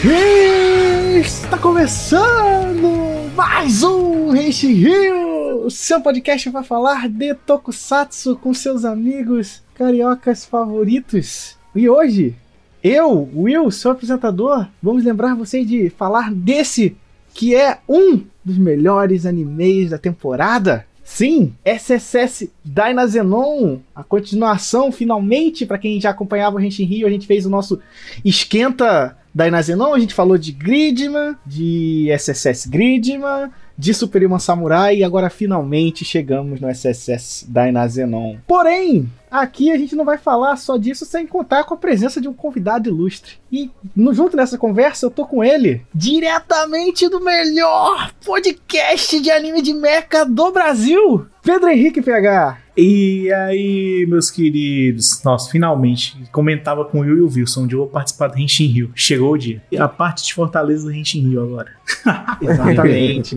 Está começando mais um Reishi Rio, seu podcast para falar de Tokusatsu com seus amigos cariocas favoritos. E hoje, eu, Will, seu apresentador, vamos lembrar vocês de falar desse que é um dos melhores animes da temporada. Sim, SSS Dynazenon, a continuação finalmente, para quem já acompanhava o Henshin Rio, a gente fez o nosso esquenta Dynazenon, a gente falou de Gridman, de SSS Gridman, de Superhuman Samurai e agora finalmente chegamos no SSS Dynazenon. Porém, aqui a gente não vai falar só disso sem contar com a presença de um convidado ilustre. E no, junto nessa conversa eu tô com ele, diretamente do melhor podcast de anime de mecha do Brasil, Pedro Henrique PH. E aí, meus queridos? Nossa, finalmente. Comentava com o Will e o Wilson, onde eu vou participar do Henshin Rio. Chegou o dia. A parte de Fortaleza do Henshin Rio agora. Exatamente.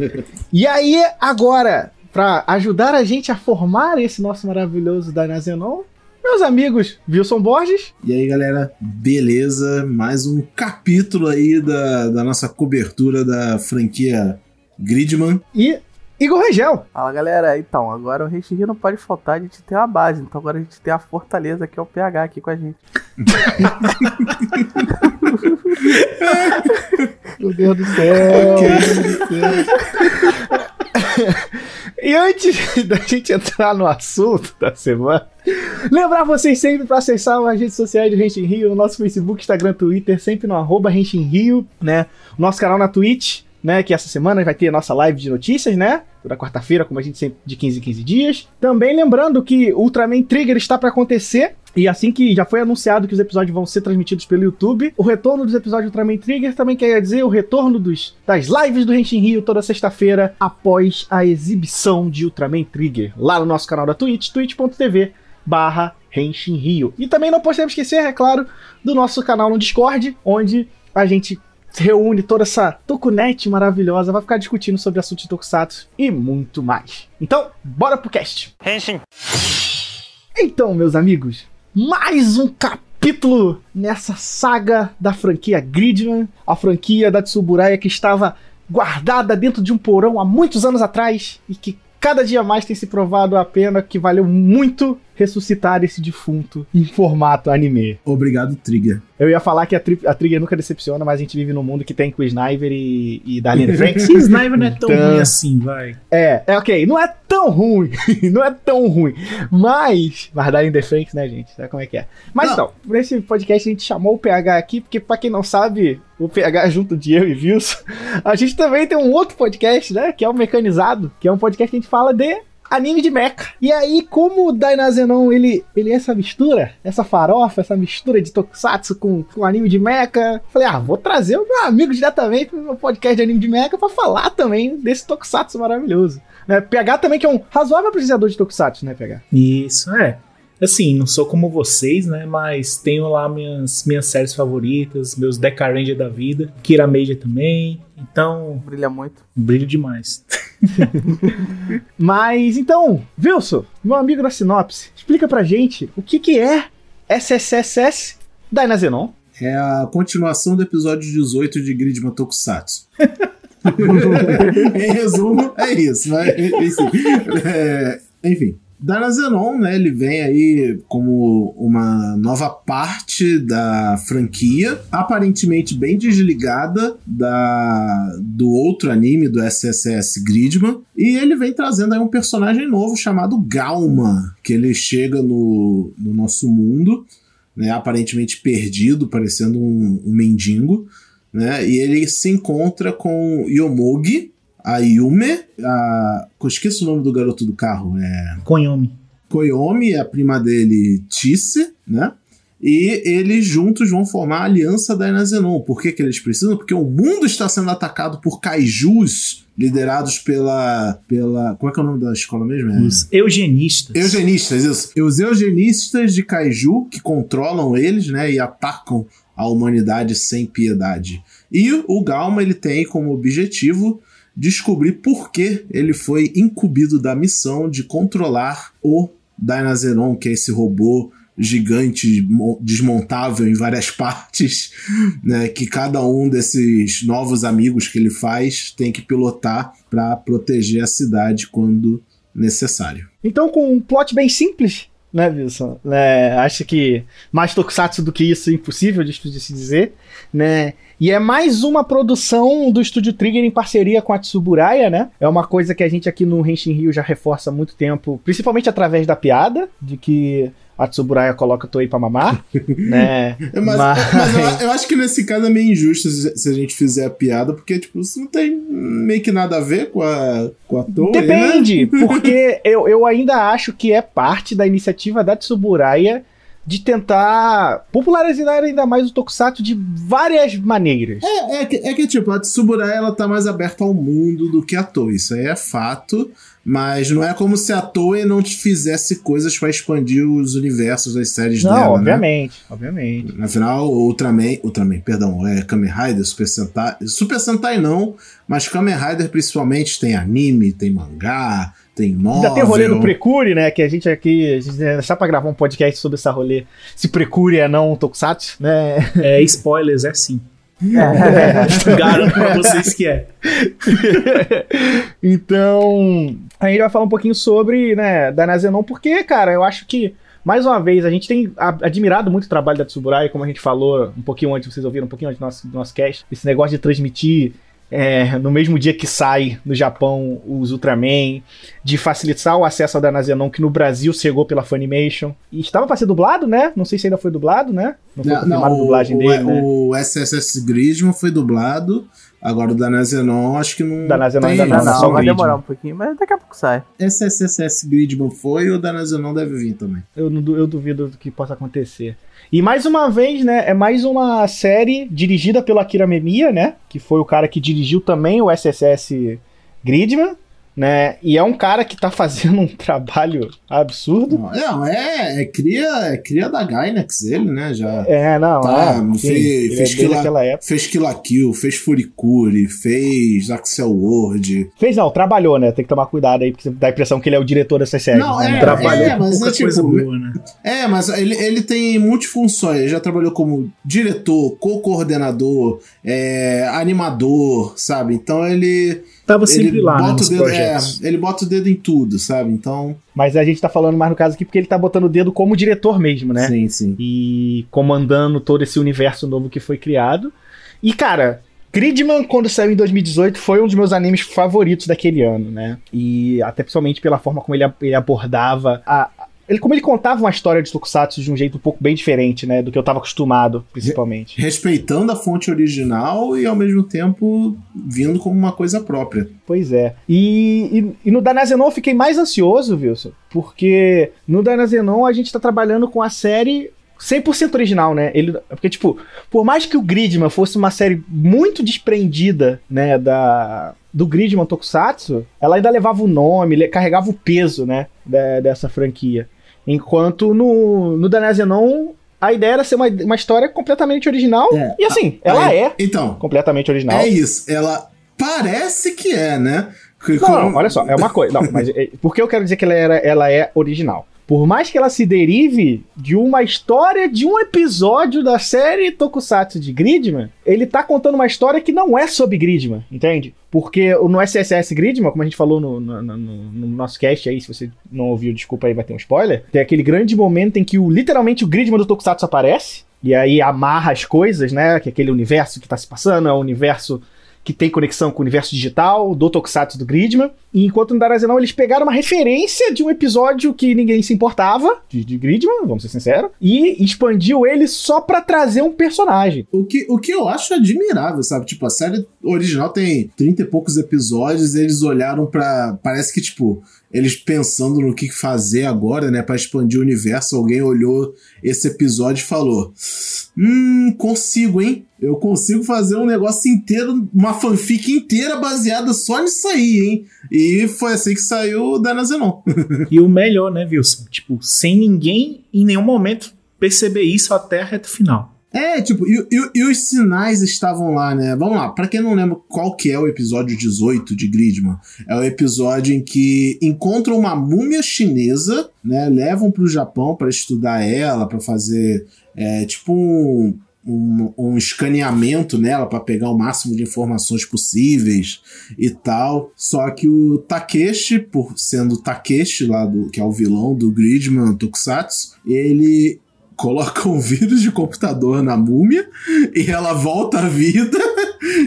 e aí, agora, para ajudar a gente a formar esse nosso maravilhoso Dynazenon, meus amigos Wilson Borges. E aí, galera, beleza? Mais um capítulo aí da, da nossa cobertura da franquia Gridman. E Igor Regel. Fala galera, então, agora o Rei não pode faltar, a gente tem a base, então agora a gente tem a Fortaleza, que é o PH aqui com a gente. Meu Deus do céu! Meu Deus do céu. E antes da gente entrar no assunto da semana, lembrar vocês sempre para acessar as redes sociais do Renshin Rio, nosso Facebook, Instagram, Twitter, sempre no arroba Renshin Rio, né? Nosso canal na Twitch, né? Que essa semana vai ter a nossa live de notícias, né? Toda quarta-feira, como a gente sempre, de 15 em 15 dias. Também lembrando que Ultraman Trigger está para acontecer. E assim que já foi anunciado que os episódios vão ser transmitidos pelo YouTube, o retorno dos episódios do Ultraman Trigger também quer dizer o retorno dos, das lives do Henshin Rio toda sexta-feira após a exibição de Ultraman Trigger lá no nosso canal da Twitch, twitch.tv barra Henshin Rio. E também não podemos esquecer, é claro, do nosso canal no Discord, onde a gente reúne toda essa Tokunet maravilhosa, vai ficar discutindo sobre assuntos de Tokusatsu e muito mais. Então, bora pro cast! Henshin! Então, meus amigos, mais um capítulo nessa saga da franquia Gridman, a franquia da Tsuburaya que estava guardada dentro de um porão há muitos anos atrás e que cada dia mais tem se provado a pena que valeu muito ressuscitar esse defunto em formato anime. Obrigado, Trigger. Eu ia falar que a, tri a Trigger nunca decepciona, mas a gente vive num mundo que tem com o Sniper e, e Darlene Franks. o Sniper não é tão então, ruim assim, vai. É, é ok, não é tão ruim, não é tão ruim, mas... Mas Darlene Franks, né, gente, sabe como é que é. Mas não. então, por esse podcast a gente chamou o PH aqui, porque pra quem não sabe, o PH junto de eu e Wilson, a gente também tem um outro podcast, né, que é o Mecanizado, que é um podcast que a gente fala de anime de mecha. E aí, como o Dainazenon, ele, ele é essa mistura, essa farofa, essa mistura de tokusatsu com, com anime de mecha, falei, ah, vou trazer o meu amigo diretamente pro meu podcast de anime de mecha pra falar também desse tokusatsu maravilhoso. Né? PH também, que é um razoável apreciador de tokusatsu, né, PH? Isso, é. Assim, não sou como vocês, né? Mas tenho lá minhas, minhas séries favoritas, meus Deca Ranger da vida, Kira Major também. Então. Brilha muito. Brilho demais. Mas então, Wilson, meu amigo da Sinopse, explica pra gente o que, que é SSSS Dynazenon. É a continuação do episódio 18 de Gridman Tokusatsu. em resumo, é isso, né? É, enfim Danazenon, né, ele vem aí como uma nova parte da franquia, aparentemente bem desligada da, do outro anime do SSS Gridman, e ele vem trazendo aí um personagem novo chamado Galma, que ele chega no, no nosso mundo, né, aparentemente perdido, parecendo um, um mendigo, né, e ele se encontra com Yomogi, a Yume, a. Eu esqueço o nome do garoto do carro. É. Koyomi. Koyomi, a prima dele, Tisse, né? E eles juntos vão formar a Aliança da Enazenon. Por que, que eles precisam? Porque o mundo está sendo atacado por kaijus liderados pela. pela como é que é o nome da escola mesmo? É... Os eugenistas. Eugenistas, isso. Os eugenistas de kaiju que controlam eles, né? E atacam a humanidade sem piedade. E o Galma ele tem como objetivo descobrir por que ele foi incumbido da missão de controlar o Dynazenon, que é esse robô gigante desmontável em várias partes, né, que cada um desses novos amigos que ele faz tem que pilotar para proteger a cidade quando necessário. Então, com um plot bem simples, né, Wilson? É, acho que mais tokusatsu do que isso é impossível de, de se dizer, né? E é mais uma produção do Estúdio Trigger em parceria com a Tsuburaya, né? É uma coisa que a gente aqui no Henshin Rio já reforça há muito tempo, principalmente através da piada, de que a Tsuburaya coloca Toei pra mamar, né? Mas, mas... mas eu, eu, acho que nesse caso é meio injusto se a gente fizer a piada, porque, tipo, isso não tem meio que nada a ver com a, com a Toei, Depende, né? porque eu, eu ainda acho que é parte da iniciativa da Tsuburaya de tentar popularizar ainda mais o Tokusatsu de várias maneiras. É, é, que, é que tipo, a Tsuburaya ela tá mais aberta ao mundo do que a Toei, isso aí é fato, mas não é como se a Toei não fizesse coisas para expandir os universos das séries não, dela, né? obviamente, né? obviamente. Afinal, Ultraman, Ultraman, perdão, é Kamen Rider, Super Sentai, Super Sentai não, mas Kamen Rider principalmente tem anime, tem mangá, tem novel. Ainda tem rolê do Precure, né? Que a gente aqui, a gente deixar pra gravar um podcast sobre essa rolê. Se Precure é não Tokusatsu, né? É, spoilers, é sim. É. Garanto pra vocês que é. então, a gente vai falar um pouquinho sobre, né, da Nazenon, porque, cara, eu acho que, mais uma vez, a gente tem admirado muito o trabalho da Tsuburai, como a gente falou um pouquinho antes, vocês ouviram um pouquinho antes do nosso, do nosso cast, esse negócio de transmitir é, no mesmo dia que sai no Japão os Ultraman, de facilitar o acesso ao Danazenon, que no Brasil chegou pela Funimation. E estava para ser dublado, né? Não sei se ainda foi dublado, né? Não foi não, não, a dublagem o, dele, o, né? O SSS Grisman foi dublado. Agora o Danazenon acho que não. Danazenon tem, ainda não, não, não vai demorar um pouquinho, mas daqui a pouco sai. SSS Gridman foi e o Danazenon deve vir também. Eu, eu duvido que possa acontecer. E mais uma vez, né, é mais uma série dirigida pelo Akira Memiya, né, que foi o cara que dirigiu também o SSS Gridman, né? E é um cara que tá fazendo um trabalho absurdo. Não, é, é cria, é cria da Gainax ele, né? Já é, não, tá, é, fez, fez, é Killa, fez Kill Kill, fez Furikuri, fez Axel World. Fez não, trabalhou, né? Tem que tomar cuidado aí, porque dá a impressão que ele é o diretor dessa série. Não, né? é, trabalhou é, mas é tipo, boa, né? É, mas ele, ele tem multifunções, ele já trabalhou como diretor, co-coordenador, é, animador, sabe? Então ele tava sempre ele lá né, nos dedo, projetos. É, ele bota o dedo em tudo, sabe? Então. Mas a gente tá falando mais no caso aqui porque ele tá botando o dedo como diretor mesmo, né? Sim, sim. E comandando todo esse universo novo que foi criado. E, cara, Gridman, quando saiu em 2018, foi um dos meus animes favoritos daquele ano, né? E até principalmente pela forma como ele, ele abordava a, ele, como ele contava uma história de Tokusatsu de um jeito um pouco bem diferente, né? Do que eu tava acostumado, principalmente. Respeitando a fonte original e ao mesmo tempo vindo como uma coisa própria. Pois é. E, e, e no Danazenon eu fiquei mais ansioso, Wilson, porque no Danazenon a gente tá trabalhando com a série 100% original, né? Ele, porque, tipo, por mais que o Gridman fosse uma série muito desprendida, né, da, do Gridman Tokusatsu, ela ainda levava o nome, carregava o peso, né, dessa franquia. Enquanto no, no Danazenon, a ideia era ser uma, uma história completamente original. É, e assim, ela aí, é então, completamente original. É isso. Ela parece que é, né? Não, não, olha só, é uma coisa. Não, mas é, por que eu quero dizer que ela, era, ela é original? Por mais que ela se derive de uma história de um episódio da série Tokusatsu de Gridman, ele tá contando uma história que não é sobre Gridman, entende? Porque no SSS Gridman, como a gente falou no, no, no, no, nosso cast aí, se você não ouviu, desculpa aí, vai ter um spoiler. Tem aquele grande momento em que o, literalmente o Gridman do Tokusatsu aparece. E aí amarra as coisas, né? Que é aquele universo que tá se passando, é o universo que tem conexão com o universo digital, do Tokusatsu do Gridman. E enquanto no Darazenão eles pegaram uma referência de um episódio que ninguém se importava, de, de Gridman, vamos ser sinceros, e expandiu ele só para trazer um personagem. O que, o que eu acho admirável, sabe? Tipo, a série original tem 30 e poucos episódios, eles olharam para Parece que, tipo, eles pensando no que fazer agora, né, para expandir o universo, alguém olhou esse episódio e falou: Hum, consigo, hein? Eu consigo fazer um negócio inteiro, uma fanfic inteira baseada só nisso aí, hein? E foi assim que saiu o Dana Zenon. e o melhor, né, Wilson? Tipo, sem ninguém em nenhum momento perceber isso até a reta final. É, tipo, e, e- e os sinais estavam lá, né? Vamos lá, pra quem não lembra qual que é o episódio 18 de Gridman, é o episódio em que encontram uma múmia chinesa, né? Levam pro Japão pra estudar ela, pra fazer, é, tipo, um, um, um escaneamento nela pra pegar o máximo de informações possíveis e tal. Só que o Takeshi, por sendo o Takeshi lá do que é o vilão do Gridman Tokusatsu, ele coloca um vírus de computador na múmia e ela volta à vida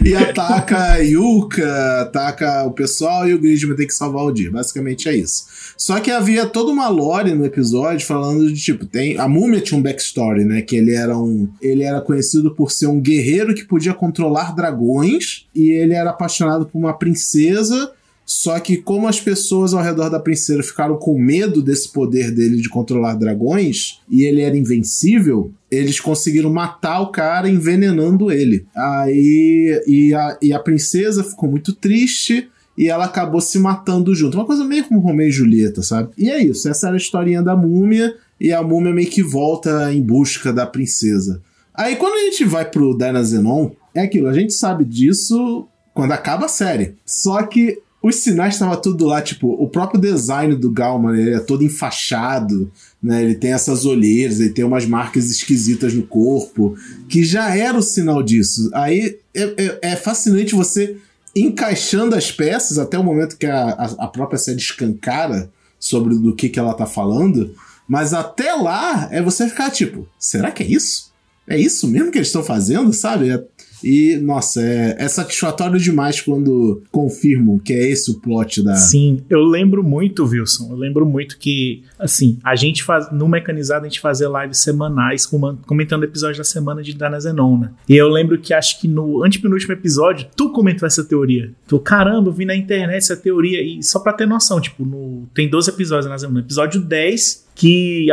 e ataca a Yuka, ataca o pessoal e o Gridman tem que salvar o dia. Basicamente é isso. Só que havia toda uma lore no episódio falando de tipo, tem a múmia tinha um backstory, né, que ele era um ele era conhecido por ser um guerreiro que podia controlar dragões e ele era apaixonado por uma princesa só que como as pessoas ao redor da princesa ficaram com medo desse poder dele de controlar dragões e ele era invencível, eles conseguiram matar o cara envenenando ele. Aí e a, e a princesa ficou muito triste e ela acabou se matando junto. Uma coisa meio como Romeu e Julieta, sabe? E é isso, essa era a historinha da múmia e a múmia meio que volta em busca da princesa. Aí quando a gente vai pro Dynazenon, é aquilo, a gente sabe disso quando acaba a série. Só que os sinais estavam tudo lá, tipo, o próprio design do Galman, ele é todo enfaixado, né? Ele tem essas olheiras, ele tem umas marcas esquisitas no corpo, que já era o sinal disso. Aí é, é- é fascinante você encaixando as peças até o momento que a, a, a própria série escancara sobre do que, que ela tá falando, mas até lá é você ficar tipo, será que é isso? É isso mesmo que eles estão fazendo, sabe? É- E, nossa, é, é satisfatório demais quando confirmam que é esse o plot da. Sim, eu lembro muito, Wilson. Eu lembro muito que, assim, a gente faz. No mecanizado, a gente fazia lives semanais com- comentando episódios da semana de Dana Zenon, né? E eu lembro que acho que no antepenúltimo episódio, tu comentou essa teoria. Tu, caramba, vi na internet essa teoria. E só pra ter noção, tipo, no, tem 12 episódios na. No episódio 10, que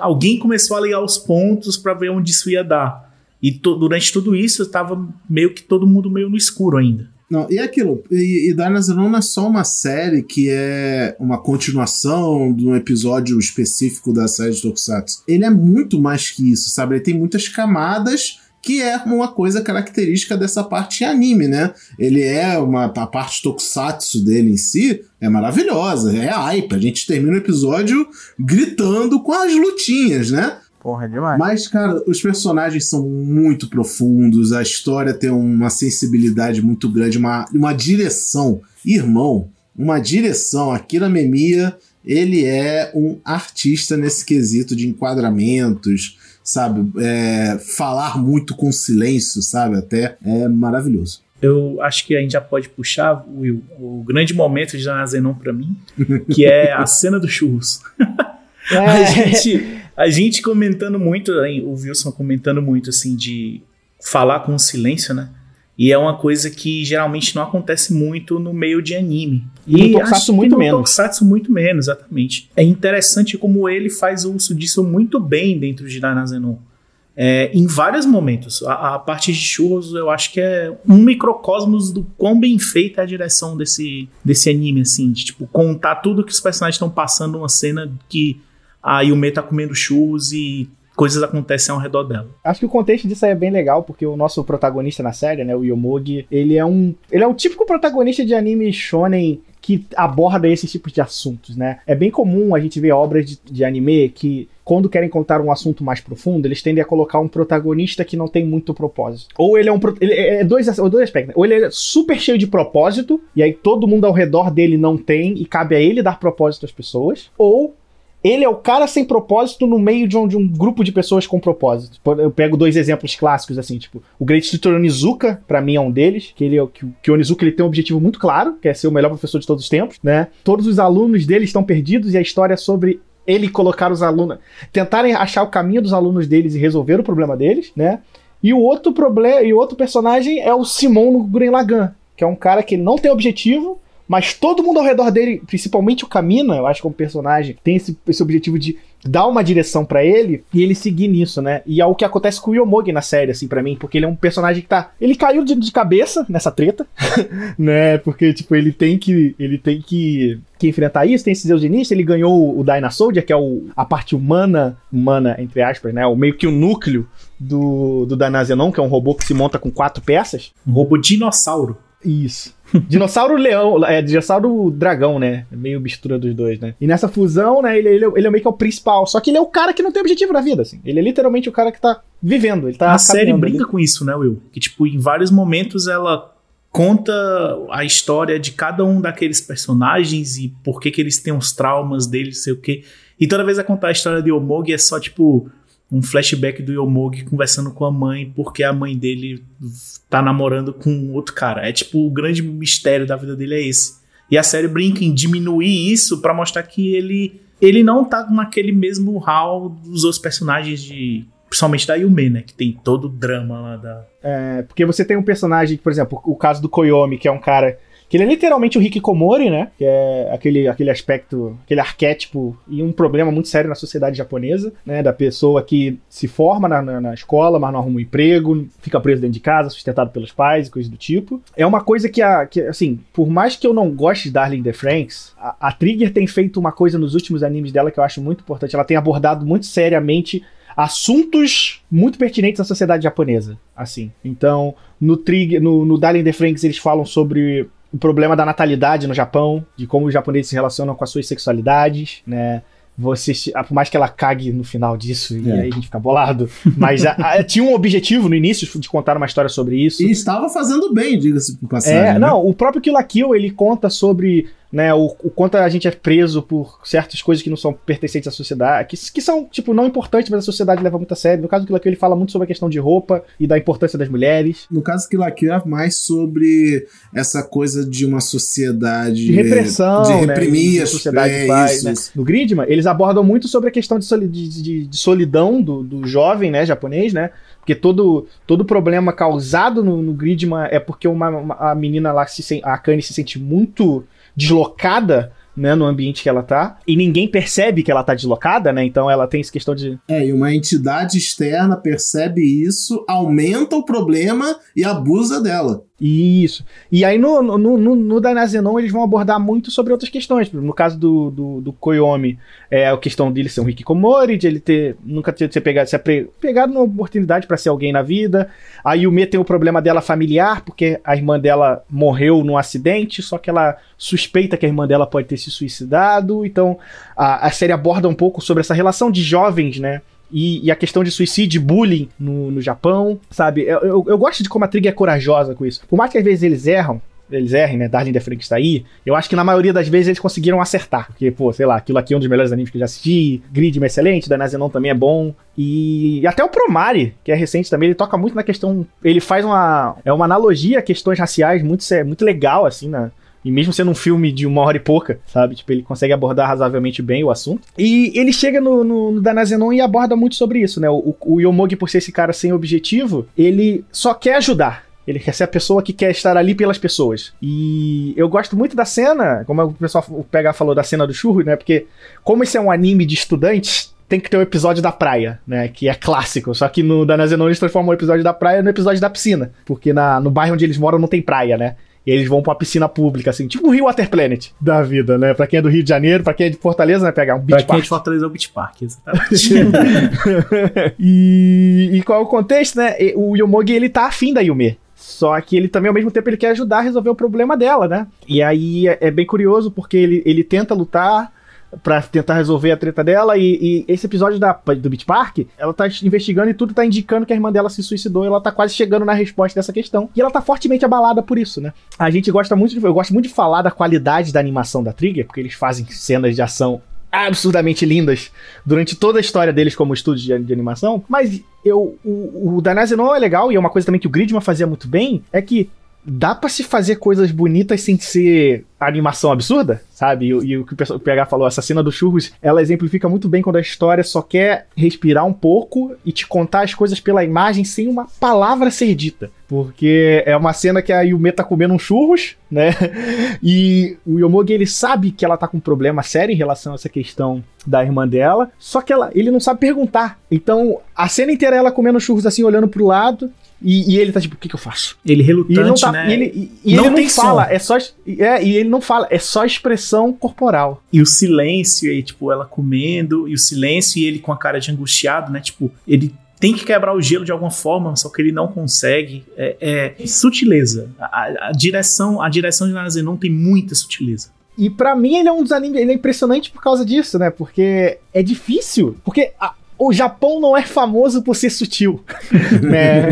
alguém começou a ligar os pontos pra ver onde isso ia dar. E to- durante tudo isso, tava meio que todo mundo meio no escuro ainda. Não, e aquilo, e, e Dynasty não é só uma série que é uma continuação de um episódio específico da série de Tokusatsu. Ele é muito mais que isso, sabe? Ele tem muitas camadas que é uma coisa característica dessa parte anime, né? Ele é uma a parte tokusatsu dele em si é maravilhosa, é hype. A gente termina o episódio gritando com as lutinhas, né? Porra, é demais. Mas, cara, os personagens são muito profundos, a história tem uma sensibilidade muito grande, uma, uma direção. Irmão, uma direção. Akira Memia, ele é um artista nesse quesito de enquadramentos, sabe? É, falar muito com silêncio, sabe? Até é maravilhoso. eu acho que a gente já pode puxar Will, o grande momento de Dana Zenon pra mim, que é a cena do churros. A É, gente, a gente comentando muito, o Wilson comentando muito assim de falar com silêncio, né? E é uma coisa que geralmente não acontece muito no meio de anime. E no Tokusatsu muito no menos. Tokusatsu muito menos, exatamente. É interessante como ele faz uso disso muito bem dentro de Dana Zenon. É, em vários momentos. A, a parte de churros eu acho que é um microcosmos do quão bem feita é a direção desse, desse anime, assim, de tipo, contar tudo que os personagens estão passando numa cena que a Yume tá comendo churros e coisas acontecem ao redor dela. Acho que o contexto disso aí é bem legal, porque o nosso protagonista na série, né, o Yomogi, ele é um. Ele é o típico protagonista de anime shonen que aborda esses tipos de assuntos, né? É bem comum a gente ver obras de, de anime que, quando querem contar um assunto mais profundo, eles tendem a colocar um protagonista que não tem muito propósito. Ou ele é um. Ele é é dois, as- dois aspectos. né? Ou ele é super cheio de propósito, e aí todo mundo ao redor dele não tem, e cabe a ele dar propósito às pessoas. Ou ele é o cara sem propósito no meio de um, de um grupo de pessoas com propósito. Eu pego dois exemplos clássicos, assim, tipo, o Great Tutor Onizuka, pra mim é um deles, que ele é que, que o Onizuka ele tem um objetivo muito claro, que é ser o melhor professor de todos os tempos, né? Todos os alunos dele estão perdidos e a história é sobre ele colocar os alunos, tentarem achar o caminho dos alunos deles e resolver o problema deles, né? E o outro problema, e o outro personagem é o Simon no Gurren que é um cara que não tem objetivo, mas todo mundo ao redor dele, principalmente o Kamina, eu acho que como personagem, tem esse, esse objetivo de dar uma direção pra ele e ele seguir nisso, né? E é o que acontece com o Yomogi na série, assim, pra mim, porque ele é um personagem que tá. Ele caiu de, de cabeça nessa treta, né? Porque, tipo, ele tem que. Ele tem que, que enfrentar isso, tem esses eugenistas, ele ganhou o Dyna Soldier, que é o, a parte humana, humana, entre aspas, né? O meio que o núcleo do, do Danazenon, que é um robô que se monta com quatro peças. Um robô dinossauro. Isso. Dinossauro leão, é dinossauro dragão, né? É meio mistura dos dois, né? E nessa fusão, né, ele, ele, ele é meio que é o principal. Só que ele é o cara que não tem objetivo na vida, assim. Ele é literalmente o cara que tá vivendo. Ele tá a série brinca ele... com isso, né, Will? Que, tipo, em vários momentos ela conta a história de cada um daqueles personagens e por que que eles têm os traumas deles, sei o quê. E toda vez a contar a história de Omogi é só, tipo, um flashback do Yomogi conversando com a mãe porque a mãe dele tá namorando com outro cara. É tipo o grande mistério da vida dele é esse. E a série brinca em diminuir isso para mostrar que ele ele não tá naquele mesmo hall dos outros personagens de principalmente da Yume, né, que tem todo o drama lá da É, porque você tem um personagem, por exemplo, o caso do Koyomi, que é um cara que ele é literalmente o Hikikomori, né? Que é aquele, aquele aspecto, aquele arquétipo e um problema muito sério na sociedade japonesa, né? Da pessoa que se forma na, na, na escola, mas não arruma um emprego, fica preso dentro de casa, sustentado pelos pais e coisas do tipo. É uma coisa que, a, que assim, por mais que eu não goste de Darling the Franks, a, a Trigger tem feito uma coisa nos últimos animes dela que eu acho muito importante. Ela tem abordado muito seriamente assuntos muito pertinentes à sociedade japonesa, assim. Então, no Trigger, no, no Darling the Franks eles falam sobre o problema da natalidade no Japão, de como os japoneses se relacionam com as suas sexualidades, né? Você, por mais que ela cague no final disso, e É. aí a gente fica bolado, mas a- a- tinha um objetivo no início de contar uma história sobre isso. E estava fazendo bem, diga-se por passagem. É, né? não, o próprio Kill la Kill, ele conta sobre, né, o, o quanto a gente é preso por certas coisas que não são pertencentes à sociedade, que, que são, tipo, não importantes, mas a sociedade leva muito a sério. No caso do Kill ele fala muito sobre a questão de roupa e da importância das mulheres. No caso que Kill é mais sobre essa coisa de uma sociedade De repressão, de né, reprimir e as sociedade é, faz, isso, né? isso. No Gridman, eles abordam muito sobre a questão de, soli- de- de- de solidão do, do jovem, né, japonês, né? Porque todo, todo problema causado no, no Gridman é porque uma, uma- a menina lá, se, a Akane, se sente muito deslocada, né, no ambiente que ela tá. E ninguém percebe que ela tá deslocada, né? Então ela tem essa questão de... É, e uma entidade externa percebe isso, aumenta o problema e abusa dela. Isso. E aí no, no, no, no Danazenon eles vão abordar muito sobre outras questões. No caso do, do, do Koyomi, é a questão dele ser um hikikomori, de ele ter nunca ter, ser pegado, ser pegado uma oportunidade para ser alguém na vida. A Yume tem o problema dela familiar, porque a irmã dela morreu num acidente, só que ela suspeita que a irmã dela pode ter se suicidado. Então a, a série aborda um pouco sobre essa relação de jovens, né? E, e a questão de suicídio bullying no, no Japão, sabe? Eu, eu, eu gosto de como a Trigger é corajosa com isso. Por mais que às vezes eles erram, eles errem, né? Darling the Frank está aí. Eu acho que na maioria das vezes eles conseguiram acertar. Porque, pô, sei lá, aquilo aqui é um dos melhores animes que eu já assisti. Gridman é excelente, Danazenon também é bom. E, e até o Promare, que é recente também, ele toca muito na questão. Ele faz uma. É uma analogia a questões raciais muito, sé- muito legal, assim, na, e mesmo sendo um filme de uma hora e pouca, sabe? Tipo, ele consegue abordar razoavelmente bem o assunto. E ele chega no, no, no Danazenon e aborda muito sobre isso, né? O, o Yomogi, por ser esse cara sem objetivo, ele só quer ajudar. Ele quer ser a pessoa que quer estar ali pelas pessoas. E eu gosto muito da cena, como o pessoal o PH falou da cena do churro, né? Porque, como esse é um anime de estudantes, tem que ter o episódio da praia, né? Que é clássico. Só que no Danazenon eles transformam o episódio da praia no episódio da piscina. Porque na, no bairro onde eles moram não tem praia, né? E eles vão pra uma piscina pública, assim, tipo o Rio Water Planet da vida, né? Pra quem é do Rio de Janeiro, pra quem é de Fortaleza, né? Pegar um Pra beach quem é park. de Fortaleza é o Beach Park, exatamente. e, e qual é o contexto, né? O Yomogi, ele tá afim da Yume. Só que ele também, ao mesmo tempo, ele quer ajudar a resolver o problema dela, né? E aí é, é bem curioso, porque ele, ele tenta lutar pra tentar resolver a treta dela, e, e esse episódio da, do Beach Park, ela tá investigando e tudo tá indicando que a irmã dela se suicidou, e ela tá quase chegando na resposta dessa questão. E ela tá fortemente abalada por isso, né? A gente gosta muito, de, eu gosto muito de falar da qualidade da animação da Trigger, porque eles fazem cenas de ação absurdamente lindas durante toda a história deles como estúdio de, de animação, mas eu, o, o Danazenon é legal e é uma coisa também que o Gridman fazia muito bem, é que dá pra se fazer coisas bonitas sem ser animação absurda, sabe? E, e o que o PH falou, essa cena do churros, ela exemplifica muito bem quando a história só quer respirar um pouco e te contar as coisas pela imagem sem uma palavra ser dita. Porque é uma cena que a Yume tá comendo um churros, né? E o Yomogi, ele sabe que ela tá com um problema sério em relação a essa questão da irmã dela, só que ela, ele não sabe perguntar. Então, a cena inteira é ela comendo churros assim, olhando pro lado, e, e ele tá tipo, o que que eu faço? Ele E relutante, ele não tá, né? e ele, e- e Não ele não fala, som. é só é, e ele não fala, é só expressão corporal. E o silêncio, e tipo, ela comendo, e o silêncio, e ele com a cara de angustiado, né? Tipo, ele tem que quebrar o gelo de alguma forma, só que ele não consegue. É, é sutileza. A, a, direção, a direção de Nazenon tem muita sutileza. E para mim ele é um dos animes, ele é impressionante por causa disso, né? Porque é difícil, porque a, o Japão não é famoso por ser sutil, né?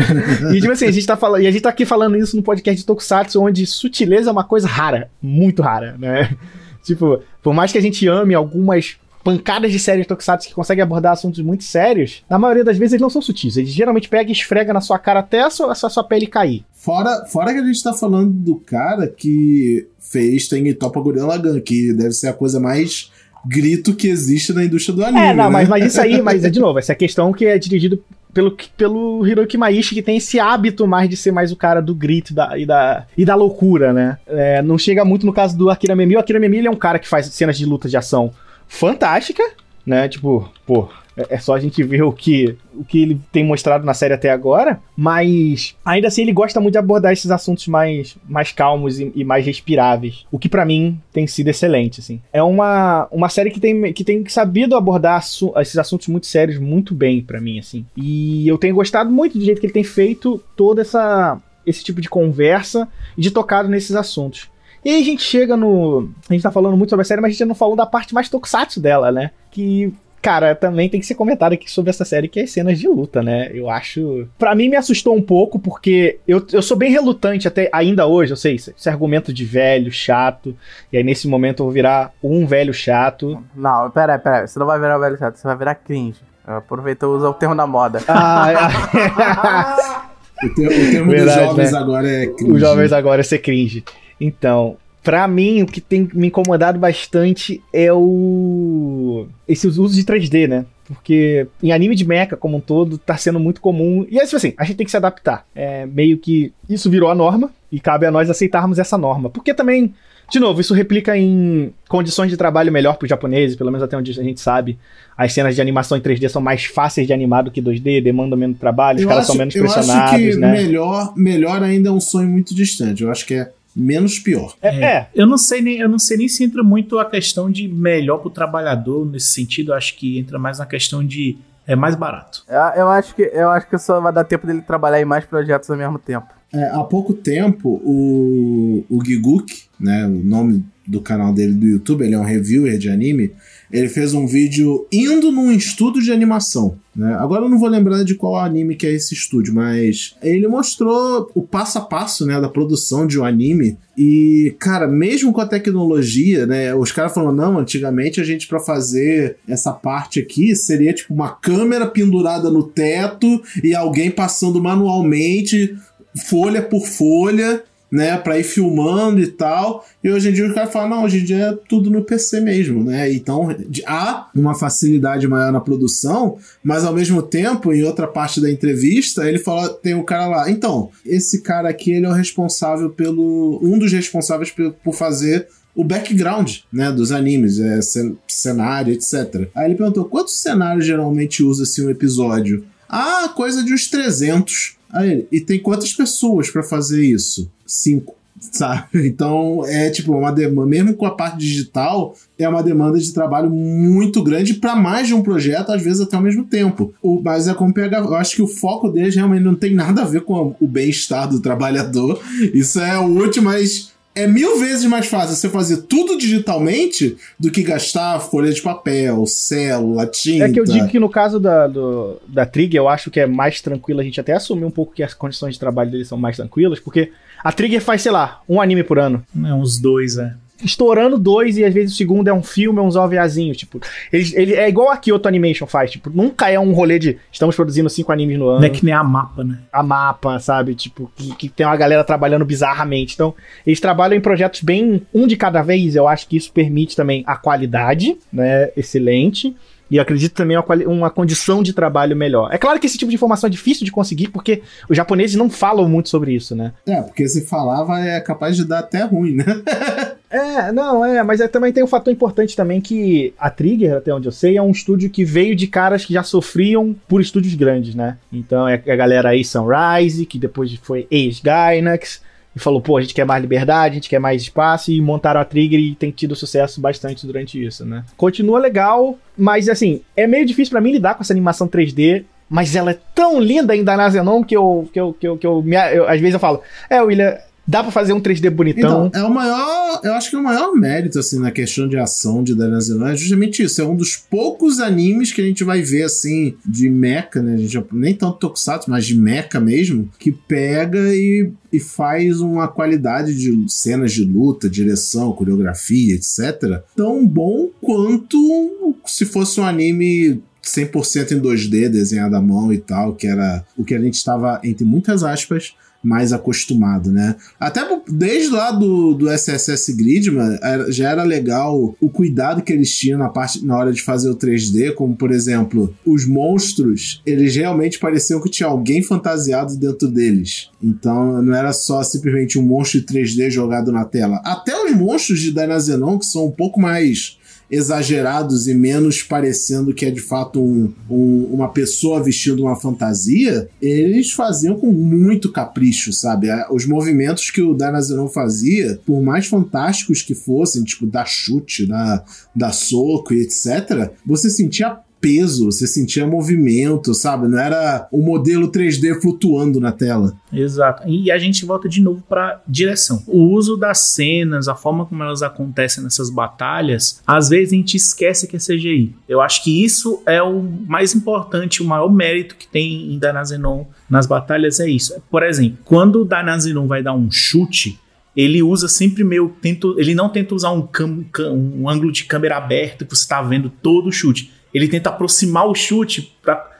E tipo assim, a gente tá falando, e a gente tá aqui falando isso no podcast de Tokusatsu, onde sutileza é uma coisa rara, muito rara, né? Tipo, por mais que a gente ame algumas pancadas de séries Tokusatsu que conseguem abordar assuntos muito sérios, na maioria das vezes eles não são sutis. Eles geralmente pegam e esfrega na sua cara até a sua, a sua pele cair. Fora, fora que a gente tá falando do cara que fez Tem Topa Gurren Lagann, que deve ser a coisa mais grito que existe na indústria do anime. É, não, né? mas, mas isso aí, mas de novo, essa é questão que é dirigido pelo, pelo Hiroki Maishi, que tem esse hábito mais de ser mais o cara do grito da, e, da, e da loucura, né? É, não chega muito no caso do Akira Memmi. O Akira Memmi é um cara que faz cenas de luta de ação fantástica, né? Tipo, pô, é, é só a gente ver o que, o que ele tem mostrado na série até agora, mas ainda assim ele gosta muito de abordar esses assuntos mais, mais calmos e, e mais respiráveis, o que para mim tem sido excelente, assim. É uma, uma série que tem, que tem sabido abordar assu esses assuntos muito sérios muito bem para mim, assim. E eu tenho gostado muito do jeito que ele tem feito toda essa esse tipo de conversa e de tocado nesses assuntos. E aí a gente chega no. A gente tá falando muito sobre a série, mas a gente não falou da parte mais tokusatsu dela, né? Que cara, também tem que ser comentado aqui sobre essa série que é as cenas de luta, né? Eu acho. Pra mim me assustou um pouco, porque eu, eu sou bem relutante até ainda hoje, eu sei, esse argumento de velho, chato. E aí nesse momento eu vou virar um velho chato. Não, peraí, peraí. Você não vai virar um velho chato, você vai virar cringe. Aproveita e usa o termo da moda. Ah, o, termo, o termo Verdade, dos jovens né? agora é cringe. Os jovens agora é ser cringe. Então, Pra mim, o que tem me incomodado bastante é o. esse uso de 3D, né? Porque em anime de mecha como um todo, tá sendo muito comum. E é tipo assim, a gente tem que se adaptar. É meio que isso virou a norma e cabe a nós aceitarmos essa norma. Porque também, de novo, isso replica em condições de trabalho melhor pro japoneses, pelo menos até onde a gente sabe. As cenas de animação em 3D são mais fáceis de animar do que 2D, demandam menos trabalho, eu os caras acho, são menos pressionados, eu acho que né? Melhor, melhor ainda é um sonho muito distante. Eu acho que é menos pior. É, é, Eu não sei nem eu não sei nem se entra muito a questão de melhor para o trabalhador nesse sentido. Eu acho que entra mais na questão de é mais barato. Eu, eu acho que eu acho que só vai dar tempo dele trabalhar em mais projetos ao mesmo tempo. É, há pouco tempo o o Giguk, né, o nome do canal dele do YouTube, ele é um reviewer de anime ele fez um vídeo indo num estúdio de animação. Né? Agora eu não vou lembrar de qual anime que é esse estúdio, mas ele mostrou o passo a passo né, da produção de um anime. E, cara, mesmo com a tecnologia, né? Os caras falam, não, antigamente a gente, para fazer essa parte aqui, seria tipo uma câmera pendurada no teto e alguém passando manualmente, folha por folha né, para ir filmando e tal. E hoje em dia os caras falam, não, hoje em dia é tudo no PC mesmo, né? Então há uma facilidade maior na produção, mas ao mesmo tempo, em outra parte da entrevista, ele fala, tem um cara lá, então, esse cara aqui ele é o responsável pelo um dos responsáveis por fazer o background, né, dos animes, é, cenário, etc. Aí ele perguntou, quantos cenários geralmente usa-se um episódio? Ah, coisa de uns 300. Aí, e tem quantas pessoas para fazer isso? Cinco. Sabe? Então é tipo uma demanda, mesmo com a parte digital, é uma demanda de trabalho muito grande para mais de um projeto, às vezes até ao mesmo tempo. O, mas é como pegar. Eu acho que o foco deles realmente não tem nada a ver com o bem-estar do trabalhador. Isso é o último, mas é mil vezes mais fácil você fazer tudo digitalmente do que gastar folha de papel, célula, tinta. É que eu digo que no caso da, do, da Trigger, eu acho que é mais tranquilo a gente até assumir um pouco que as condições de trabalho deles são mais tranquilas, porque a Trigger faz, sei lá, um anime por ano. É, uns dois, é estourando dois e às vezes o segundo é um filme, é uns OVAzinhos, tipo. Ele, ele é igual a Kyoto Animation faz, tipo, nunca é um rolê de estamos produzindo cinco animes no ano. Não é que nem a mapa, né? A mapa, sabe? Tipo, que, que tem uma galera trabalhando bizarramente. Então, eles trabalham em projetos bem um de cada vez, eu acho que isso permite também a qualidade, né? Excelente. E acredito também uma, uma condição de trabalho melhor. É claro que esse tipo de informação é difícil de conseguir, porque os japoneses não falam muito sobre isso, né? É, porque se falava é capaz de dar até ruim, né? É, não, é, mas é, também tem um fator importante também que a Trigger, até onde eu sei, é um estúdio que veio de caras que já sofriam por estúdios grandes, né? Então é a galera aí Sunrise, que depois foi ex-Gainax, e falou, pô, a gente quer mais liberdade, a gente quer mais espaço, e montaram a Trigger e tem tido sucesso bastante durante isso, né? Continua legal, mas assim, é meio difícil para mim lidar com essa animação 3D mas ela é tão linda em Danazenon que eu, que eu, que eu, que eu, me, eu às vezes eu falo, é, William, Dá pra fazer um 3D bonitão. Então, é o maior. Eu acho que é o maior mérito, assim, na questão de ação de Danazenon é justamente isso. É um dos poucos animes que a gente vai ver, assim, de mecha, né? A gente, nem tanto Tokusatsu, mas de mecha mesmo, que pega e, e faz uma qualidade de cenas de luta, direção, coreografia, etc. tão bom quanto se fosse um anime 100% em 2D, desenhado à mão e tal, que era o que a gente estava, entre muitas aspas, mais acostumado, né? Até desde lá do, do SSS Gridman já era legal o cuidado que eles tinham na parte na hora de fazer o 3D, como por exemplo, os monstros, eles realmente pareciam que tinha alguém fantasiado dentro deles. Então não era só simplesmente um monstro de 3D jogado na tela. Até os monstros de Dynazenon, que são um pouco mais exagerados e menos parecendo que é de fato um, um, uma pessoa vestindo uma fantasia, eles faziam com muito capricho, sabe? Os movimentos que o Danazenon fazia, por mais fantásticos que fossem, tipo, dar chute, dar, dar soco e etc., você sentia peso, você sentia movimento, sabe? Não era o modelo 3D flutuando na tela. Exato. E a gente volta de novo para direção. O uso das cenas, a forma como elas acontecem nessas batalhas, às vezes a gente esquece que é CGI. Eu acho que isso é o mais importante, o maior mérito que tem em Danazenon nas batalhas é isso. Por exemplo, quando o Danazenon vai dar um chute, ele usa sempre meio. Tento, ele não tenta usar um, cam, um ângulo de câmera aberto que você está vendo todo o chute ele tenta aproximar o chute para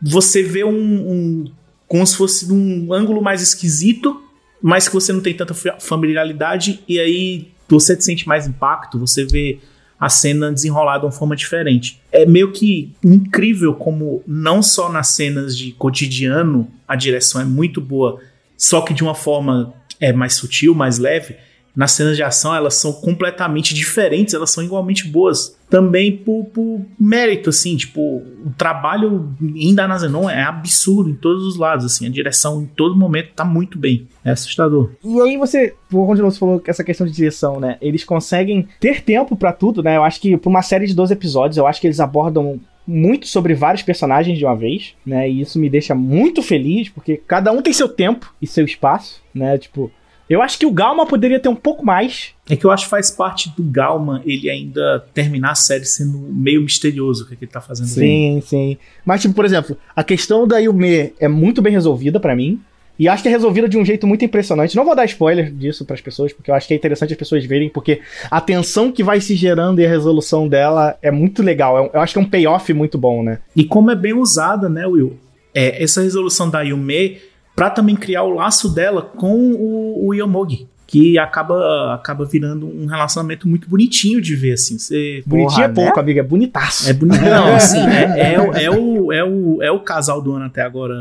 você ver um, um, como se fosse um ângulo mais esquisito, mas que você não tem tanta familiaridade e aí você sente mais impacto, você vê a cena desenrolada de uma forma diferente. É meio que incrível como não só nas cenas de cotidiano a direção é muito boa, só que de uma forma é mais sutil, mais leve, nas cenas de ação elas são completamente diferentes, elas são igualmente boas. Também por, por mérito, assim, tipo, o trabalho em Danazenon é absurdo em todos os lados, assim, a direção em todo momento tá muito bem. É assustador. E aí você, quando você falou que essa questão de direção, né, eles conseguem ter tempo para tudo, né, eu acho que por uma série de 12 episódios, eu acho que eles abordam muito sobre vários personagens de uma vez, né? E isso me deixa muito feliz, porque cada um tem seu tempo e seu espaço, né? Tipo, eu acho que o Galma poderia ter um pouco mais. É que eu acho que faz parte do Galma ele ainda terminar a série sendo meio misterioso o que, é que ele tá fazendo. Sim, aí. sim. Mas, tipo, por exemplo, a questão da Yume é muito bem resolvida para mim. E acho que é resolvida de um jeito muito impressionante. Não vou dar spoiler disso para as pessoas, porque eu acho que é interessante as pessoas verem, porque a tensão que vai se gerando e a resolução dela é muito legal. É eu acho que é um payoff muito bom, né? E como é bem usada, né, Will? É, essa resolução da Yume para também criar o laço dela com o, o Yomogi. Que acaba, acaba virando um relacionamento muito bonitinho de ver, assim. Você... Bonitinho é pouco, né? amiga, é bonitaço. É bonito. Não, assim, é, é, é, o, é, o, é o casal do ano até agora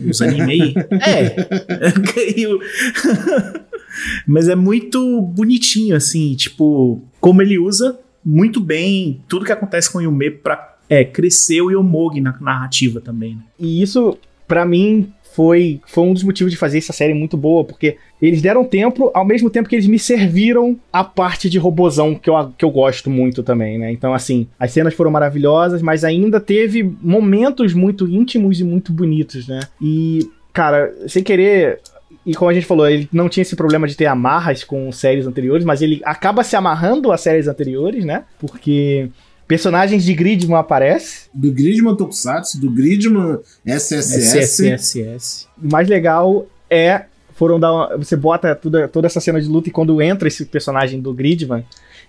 nos anime É. Mas é muito bonitinho, assim, tipo, como ele usa muito bem tudo que acontece com o Yume pra é, crescer o Yomogi na narrativa também. Né? E isso, para mim, foi, foi um dos motivos de fazer essa série muito boa, porque eles deram tempo, ao mesmo tempo que eles me serviram a parte de robozão, que eu, que eu gosto muito também, né? Então, assim, as cenas foram maravilhosas, mas ainda teve momentos muito íntimos e muito bonitos, né? E, cara, sem querer e como a gente falou, ele não tinha esse problema de ter amarras com séries anteriores, mas ele acaba se amarrando às séries anteriores, né? Porque Personagens de Gridman aparece. Do Gridman Tokusatsu, do Gridman SSS. SSS. O mais legal é foram dar uma, você bota toda, toda essa cena de luta e quando entra esse personagem do Gridman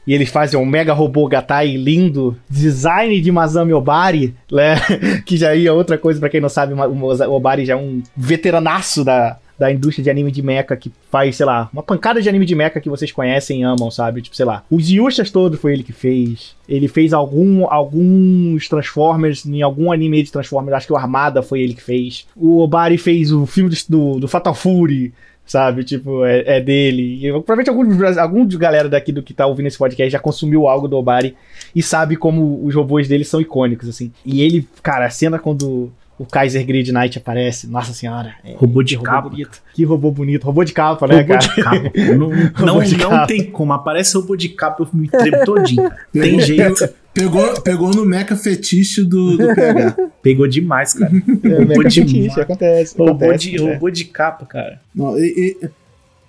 e eles fazem um mega robô Gatai lindo, design de Masami Obari, né? que já ia outra coisa para quem não sabe, o Obari já é um veteranaço da, da indústria de anime de mecha que faz, sei lá, uma pancada de anime de mecha que vocês conhecem e amam, sabe? Tipo, sei lá, os Yushas todos foi ele que fez. Ele fez algum, alguns Transformers em algum anime de Transformers, acho que o Armada foi ele que fez. O Obari fez o filme do, do Fatal Fury, sabe? Tipo, é, é dele. Provavelmente algum, algum de galera daqui do que tá ouvindo esse podcast já consumiu algo do Obari e sabe como os robôs dele são icônicos, assim. E ele, cara, a cena quando o Kaiser Grid Knight aparece. Nossa senhora. É, robô de capa. Bonito. Que robô bonito. Robô de capa, né, robô cara? De capa. Não, não, não capa. tem como. Aparece robô de capa, eu me tremo todinho. Tem jeito. Pegou, pegou no meca fetiche do, do PH. Pegou demais, cara. É, Roubou mega demais. fetiche, acontece. Roubou acontece, de, né? roubou de capa, cara. Não, e, e-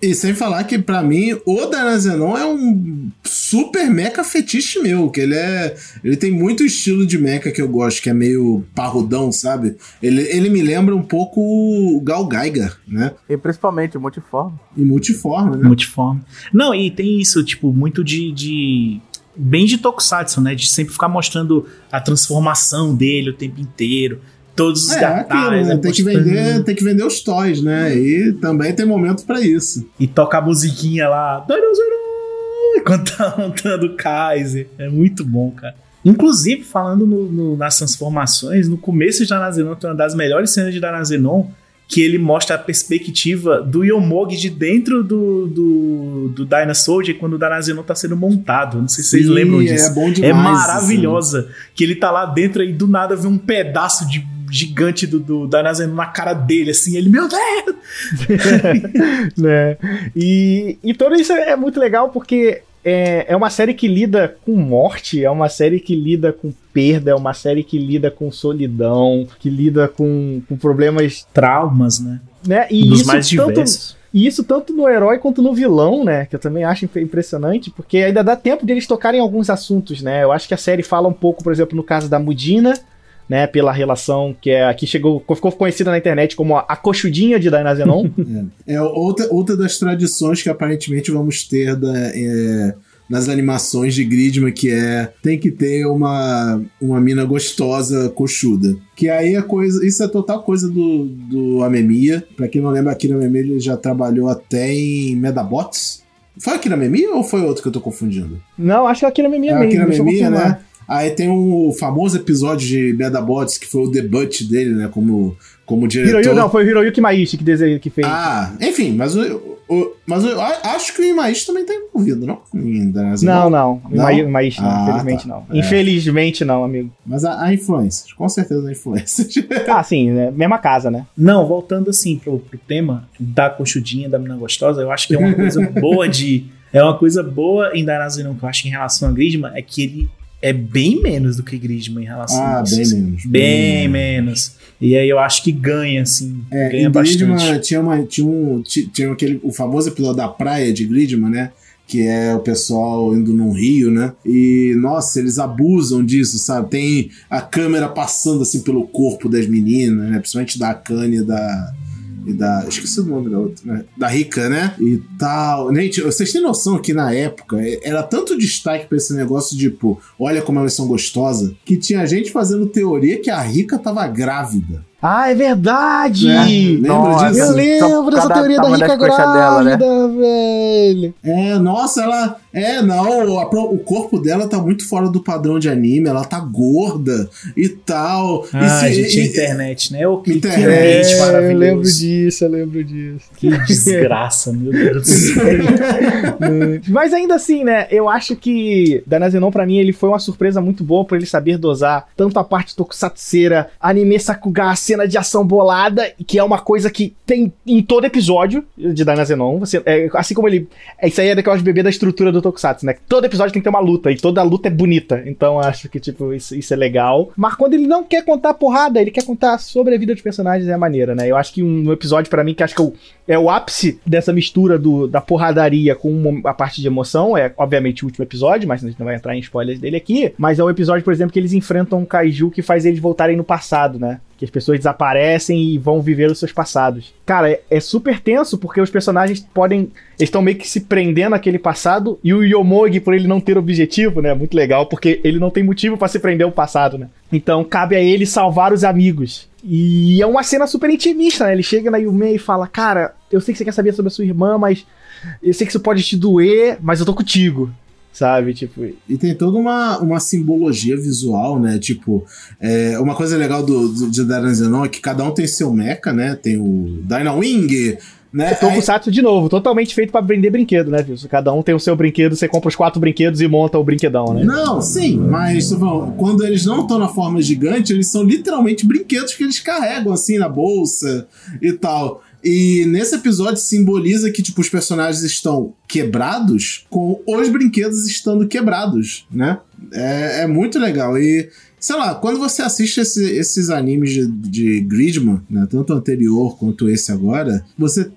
e sem falar que, pra mim, o Danazenon é um super mecha fetiche meu, que ele é. Ele tem muito estilo de mecha que eu gosto, que é meio parrudão, sabe? Ele, ele me lembra um pouco o Gal Geiger, né? E principalmente o multiforme. E multiforme, né? Multiforme. Não, e tem isso, tipo, muito de. de- bem de Tokusatsu, né? De sempre ficar mostrando a transformação dele o tempo inteiro. Todos os É, aquilo, né? é tem, que vender, tem que vender os toys, né? E também tem momento pra isso. E toca a musiquinha lá. Enquanto tá montando o Kaiser. É muito bom, cara. Inclusive, falando no- no- nas transformações, no começo de Danazenon tem uma das melhores cenas de Danazenon que ele mostra a perspectiva do Yomogi de dentro do, do, do Dinosaur quando o Danazenon tá sendo montado. Não sei se vocês Sim, lembram disso. É bom É demais. maravilhosa. Que ele tá lá dentro e do nada vê um pedaço de gigante do, do Danazenon na cara dele, assim. Ele, meu Deus! né? E, e tudo isso é muito legal porque é, é uma série que lida com morte, é uma série que lida com perda, é uma série que lida com solidão, que lida com, com problemas, Traumas, né? né? E Dos isso mais tanto, diversos. e isso tanto no herói quanto no vilão, né? Que eu também acho imp- impressionante, porque ainda dá tempo deles tocarem alguns assuntos, né? Eu acho que a série fala um pouco, por exemplo, no caso da Mudina, né? Pela relação que é aqui chegou, ficou conhecida na internet como a, a coxudinha de Dainazenon. É outra, outra das tradições que aparentemente vamos ter da, é, nas animações de Gridman, que é tem que ter uma, uma mina gostosa, coxuda. Que aí é coisa. Isso é total coisa do, do Amemiya. Pra quem não lembra, aqui na Amemiya ele já trabalhou até em Medabots. Foi aqui na Memia ou foi outro que eu tô confundindo? Não, acho que é aqui na Memia É, mesmo. eu Memia, né? Aí tem um famoso episódio de Medabots, que foi o debut dele, né? Como, como diretor. Hiroyu, não, foi o Hiroyuki Maishi que, desenhou, que fez. Ah, enfim, mas o, o- mas eu acho que o Imaishi também tá envolvido, não? Em Dynasty não, não. Não? Mai- Maishi não, Ah, infelizmente tá. não. É. Infelizmente não, amigo. Mas a, a influência, com certeza a influência. Ah, sim, né? mesma casa, né? Não, voltando assim pro, pro tema da coxudinha, da mina gostosa, eu acho que é uma coisa boa de. É uma coisa boa em Danazenon que eu acho em relação a Gridman é que ele é bem menos do que Gridman em relação ah, a isso. bem assim. menos. Bem menos. E aí eu acho que ganha, assim. É, ganha Gridman bastante. tinha, uma, tinha, um, ti- tinha aquele, o famoso episódio da praia de Gridman, né? Que é o pessoal indo num rio, né? E, nossa, eles abusam disso, sabe? Tem a câmera passando assim pelo corpo das meninas, né? Principalmente da Akane e da. E da. Esqueci o nome da outra, né? Da Rika, né? E tal. Gente, vocês têm noção que na época é- era tanto destaque pra esse negócio de, tipo, olha como elas são gostosas, que tinha gente fazendo teoria que a Rika tava grávida. Ah, é verdade! Né? Lembra Nossa, disso? Eu lembro dessa cada teoria da Rica grávida, dela, né? velho. É, nossa, ela. É, não, a o corpo dela tá muito fora do padrão de anime, ela tá gorda e tal. E Ah, se- gente, e- internet, né? Ô, que, que Internet. ambiente É, eu maravilhoso. lembro disso, eu lembro disso. Que desgraça, meu Deus do céu. Mas ainda assim, né? Eu acho que Danazenon, pra mim, ele foi uma surpresa muito boa por ele saber dosar tanto a parte tokusatsuera, anime sakuga, cena de ação bolada, que é uma coisa que tem em todo episódio de Danazenon. Você, é, assim como ele. é, Isso aí é daquelas bebês da estrutura do Tokusatsu, né? Todo episódio tem que ter uma luta, e toda luta é bonita. Então acho que, tipo, isso, isso é legal. Mas quando ele não quer contar porrada, ele quer contar sobre a vida dos personagens, é maneira, né? Eu acho que um episódio, pra mim, que acho que o, é o ápice dessa mistura do, da porradaria com uma- a parte de emoção, é obviamente o último episódio, mas a gente não vai entrar em spoilers dele aqui. Mas é o episódio, por exemplo, que eles enfrentam um kaiju que faz eles voltarem no passado, né? Que as pessoas desaparecem e vão viver os seus passados. Cara, é, é super tenso porque os personagens podem. Eles estão meio que se prendendo naquele passado e o Yomogi, por ele não ter objetivo, né? Muito legal, porque ele não tem motivo pra se prender ao passado, né? Então cabe a ele salvar os amigos. E é uma cena super intimista, né? Ele chega na Yume e fala: Cara, eu sei que você quer saber sobre a sua irmã, mas eu sei que isso pode te doer, mas eu tô contigo. Sabe? Tipo, E tem toda uma, uma simbologia visual, né? Tipo, é, uma coisa legal do, do, de Daranzenon é que cada um tem seu mecha, né? Tem o Dynawing, né? Tokusatsu de novo, totalmente feito pra vender brinquedo, né, Wilson? Cada um tem o seu brinquedo, você compra os quatro brinquedos e monta o brinquedão, né? Não, sim, mas falando, quando eles não estão na forma gigante, eles são literalmente brinquedos que eles carregam assim na bolsa e tal. E nesse episódio simboliza que, tipo, os personagens estão quebrados com os brinquedos estando quebrados, né? É, é muito legal. E, sei lá, quando você assiste esse, esses animes de, de Gridman, né? Tanto o anterior quanto esse agora, você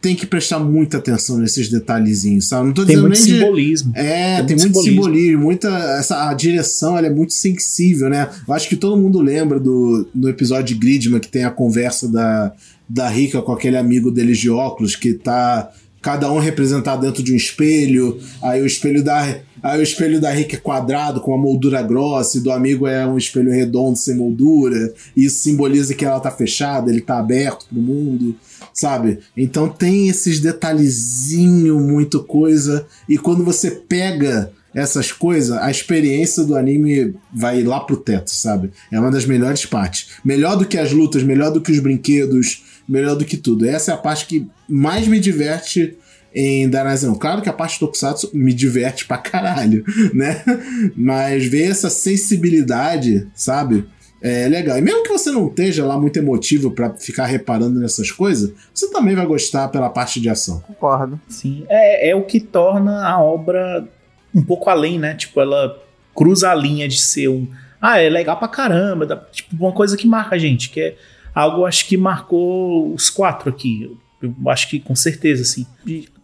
tem que prestar muita atenção nesses detalhezinhos, sabe? Não tô Tem dizendo muito nem de... simbolismo. É, Tem tem, muito simbolismo. simbolismo, muita. Essa, a direção ela é muito sensível, né? Eu acho que todo mundo lembra do, do episódio de Gridman que tem a conversa da, da Rika com aquele amigo deles de óculos que tá. Cada um representado dentro de um espelho. Aí o espelho da. Aí o espelho da Rick é quadrado, com uma moldura grossa, e do amigo é um espelho redondo, sem moldura. E isso simboliza que ela tá fechada, ele tá aberto pro mundo, sabe? Então tem esses detalhezinhos, muito coisa. E quando você pega essas coisas, a experiência do anime vai lá pro teto, sabe? É uma das melhores partes. Melhor do que as lutas, melhor do que os brinquedos, melhor do que tudo. Essa é a parte que mais me diverte em Danazão. Claro que a parte do Tokusatsu me diverte pra caralho, né? Mas ver essa sensibilidade, sabe? É legal. E mesmo que você não esteja lá muito emotivo pra ficar reparando nessas coisas, você também vai gostar pela parte de ação. Concordo. Sim, é, é o que torna a obra um pouco além, né? Tipo, ela cruza a linha de ser um. Ah, é legal pra caramba. dá- tipo, uma coisa que marca a gente, que é algo, acho que marcou os quatro aqui. Eu acho que com certeza, assim.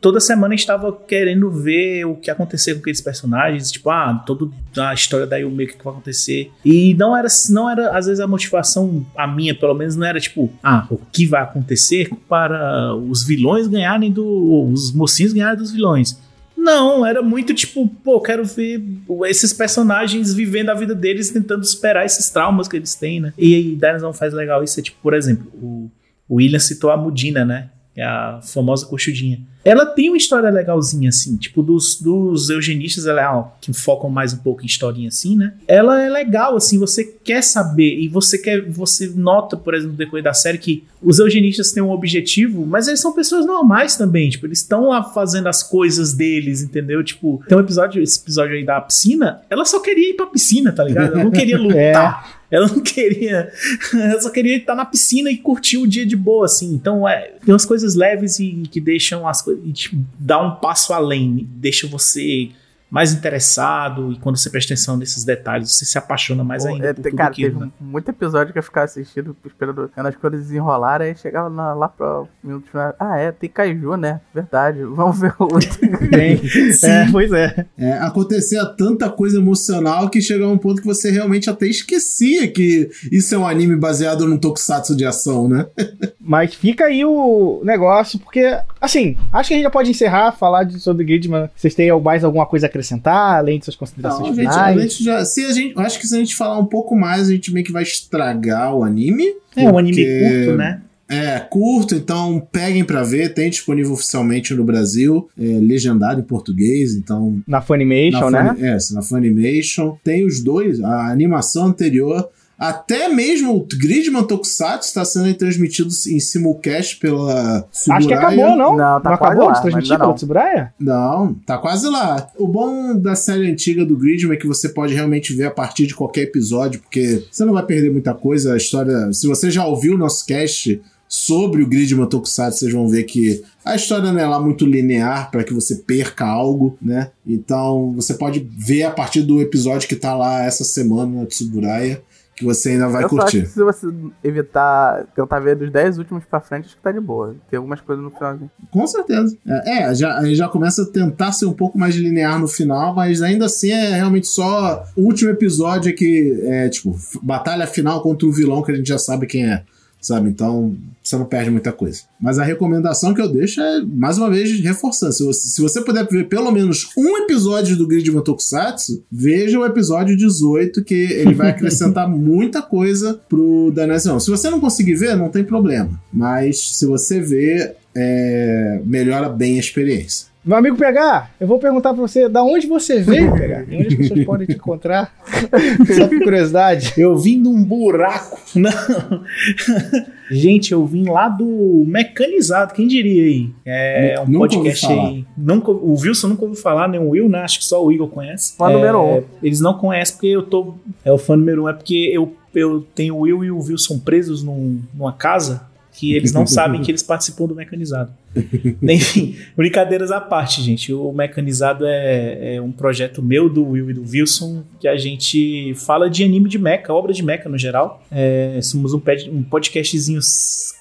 E toda semana a gente tava querendo ver o que acontecer com aqueles personagens, tipo, ah, toda a história da Yumi, o que, vai acontecer. E não era, não era, às vezes, a motivação, a minha, pelo menos, não era tipo, ah, o que vai acontecer para os vilões ganharem do. os mocinhos ganharem dos vilões. Não, era muito tipo, pô, quero ver esses personagens vivendo a vida deles, tentando superar esses traumas que eles têm, né? E aí, Dynasty faz legal isso, é tipo, por exemplo, o, o William citou a Mudina, né? É a famosa coxudinha. Ela tem uma história legalzinha, assim, tipo, dos, dos eugenistas, ela é, ó, que focam mais um pouco em historinha assim, né? Ela é legal, assim, você quer saber, e você quer, você nota, por exemplo, no decorrer da série, que os eugenistas têm um objetivo, mas eles são pessoas normais também, tipo, eles estão lá fazendo as coisas deles, entendeu? Tipo, tem um episódio, esse episódio aí da piscina, ela só queria ir pra piscina, tá ligado? Ela não queria lutar. Ela não queria. Ela só queria estar na piscina e curtir o dia de boa, assim. Então, é, tem umas coisas leves e que deixam as coisas. E dá um passo além, deixa você mais interessado. E quando você presta atenção nesses detalhes, você se apaixona mais Pô, ainda. é, por cara, aquilo, teve né? muito episódio que eu ficava assistindo, esperando as coisas desenrolarem, aí chegava na- lá pro minuto final. Ah, é, tem Kaiju, né? Verdade. Vamos ver o outro. Tem. É, pois é. É, acontecia tanta coisa emocional que chegava um ponto que você realmente até esquecia que isso é um anime baseado num tokusatsu de ação, né? Mas fica aí o negócio, porque, assim, acho que a gente já pode encerrar, falar de, sobre Gridman. Vocês têm mais alguma coisa a acrescentar, além de suas considerações Então, gente, a finais? gente já, se a gente, acho que se a gente falar um pouco mais, a gente meio que vai estragar o anime. É um anime curto, né? É, curto, então peguem pra ver, tem disponível oficialmente no Brasil, é, legendado em português, então Na Funimation, na né? Funi- É, na Funimation. Tem os dois, a animação anterior. Até mesmo o Gridman Tokusatsu está sendo transmitido em simulcast pela Suburaya. Acho que acabou, não? Não, tá quase acabou lá, de transmitir pela não. Tsuburaya? Não, tá quase lá. O bom da série antiga do Gridman é que você pode realmente ver a partir de qualquer episódio, porque você não vai perder muita coisa. A história. Se você já ouviu o nosso cast sobre o Gridman Tokusatsu, vocês vão ver que a história não é lá muito linear para que você perca algo, né? Então você pode ver a partir do episódio que tá lá essa semana na Tsuburaya, que você ainda vai eu curtir. que se você evitar, tentar ver dos 10 últimos pra frente, acho que tá de boa. Tem algumas coisas no finalzinho. Com certeza. É, é, já, já começa a tentar ser um pouco mais linear no final, mas ainda assim é realmente só o último episódio que é tipo batalha final contra o vilão que a gente já sabe quem é, sabe? Então você não perde muita coisa. Mas a recomendação que eu deixo é, mais uma vez, reforçando. Se você, se você puder ver pelo menos um episódio do Gridman Tokusatsu, veja o episódio 18, que ele vai acrescentar muita coisa pro Danesião. Se você não conseguir ver, não tem problema. Mas se você ver, é, melhora bem a experiência. Meu amigo PH, eu vou perguntar pra você, da onde você veio, PH? E onde as pessoas podem te encontrar? Só por curiosidade. Eu vim de um buraco. Não. Gente, eu vim lá do Mecanizado, quem diria aí? É um Nunca podcast aí. Nunca, o Wilson nunca ouviu falar, nem o Will, né? Acho que só o Igor conhece. Fã É, número um. Eles não conhecem porque eu tô. É o fã número um, é porque eu, eu tenho o Will e o Wilson presos num- numa casa. Que eles não sabem que eles participam do mecanizado. Enfim, brincadeiras à parte, gente. O mecanizado é, é, um projeto meu, do Will e do Wilson, que a gente fala de anime de mecha, obra de mecha no geral. É, somos um, um podcastzinho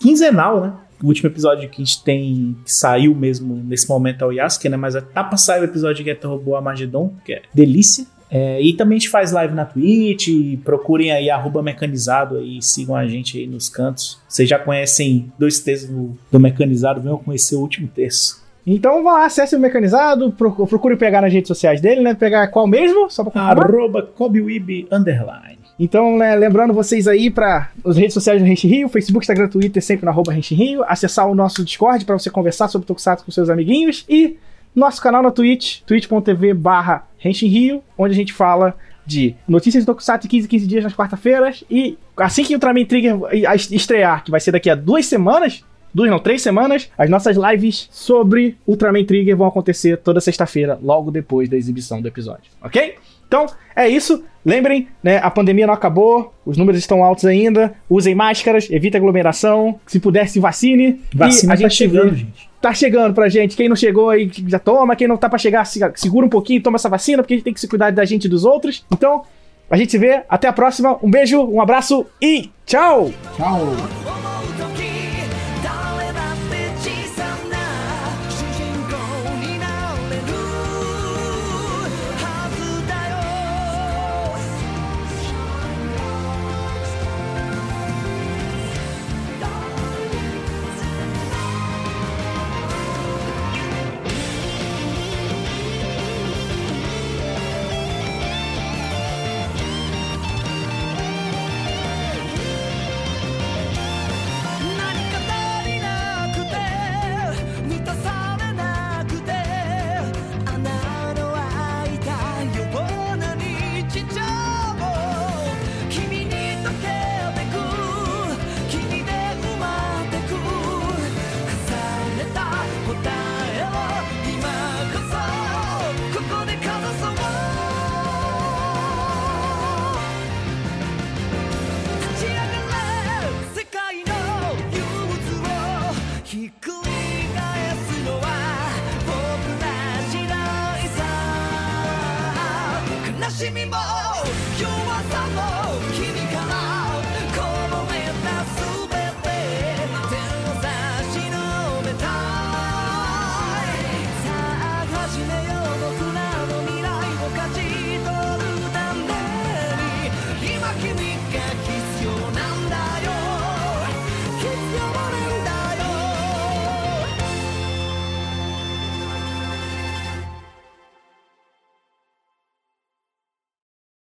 quinzenal, né? O último episódio que a gente tem, que saiu mesmo nesse momento é o Yasuke, né? Mas tá pra sair o episódio de Geta Robô Armageddon, que é delícia. É, e também a gente faz live na Twitch, procurem aí arroba mecanizado aí, sigam a gente aí nos cantos. Vocês já conhecem dois textos do, do mecanizado, venham conhecer o último texto. Então vá lá, acesse o mecanizado, procure pegar nas redes sociais dele, né? Pegar qual mesmo? Só pra Arroba Kobiwib Underline. Então, né, lembrando vocês aí para as redes sociais do Renchi Rio, Facebook, Instagram, Twitter, sempre no arroba Rio, acessar o nosso Discord para você conversar sobre Tokusatsu com seus amiguinhos e nosso canal na Twitch, twitch.tv barra Rio, onde a gente fala de notícias de Tokusatsu 15 15 dias nas quarta-feiras e assim que o Ultraman Trigger estrear, que vai ser daqui a duas semanas, duas não, três semanas, as nossas lives sobre Ultraman Trigger vão acontecer toda sexta-feira, logo depois da exibição do episódio, ok? Então, é isso. Lembrem, né, a pandemia não acabou, os números estão altos ainda. Usem máscaras, evite aglomeração. Se puder, se vacine. Vacina e a tá gente chegando, gente. Tá chegando pra gente. Quem não chegou aí, já toma. Quem não tá pra chegar, segura um pouquinho, toma essa vacina, porque a gente tem que se cuidar da gente e dos outros. Então, a gente se vê. Até a próxima. Um beijo, um abraço e tchau! Tchau!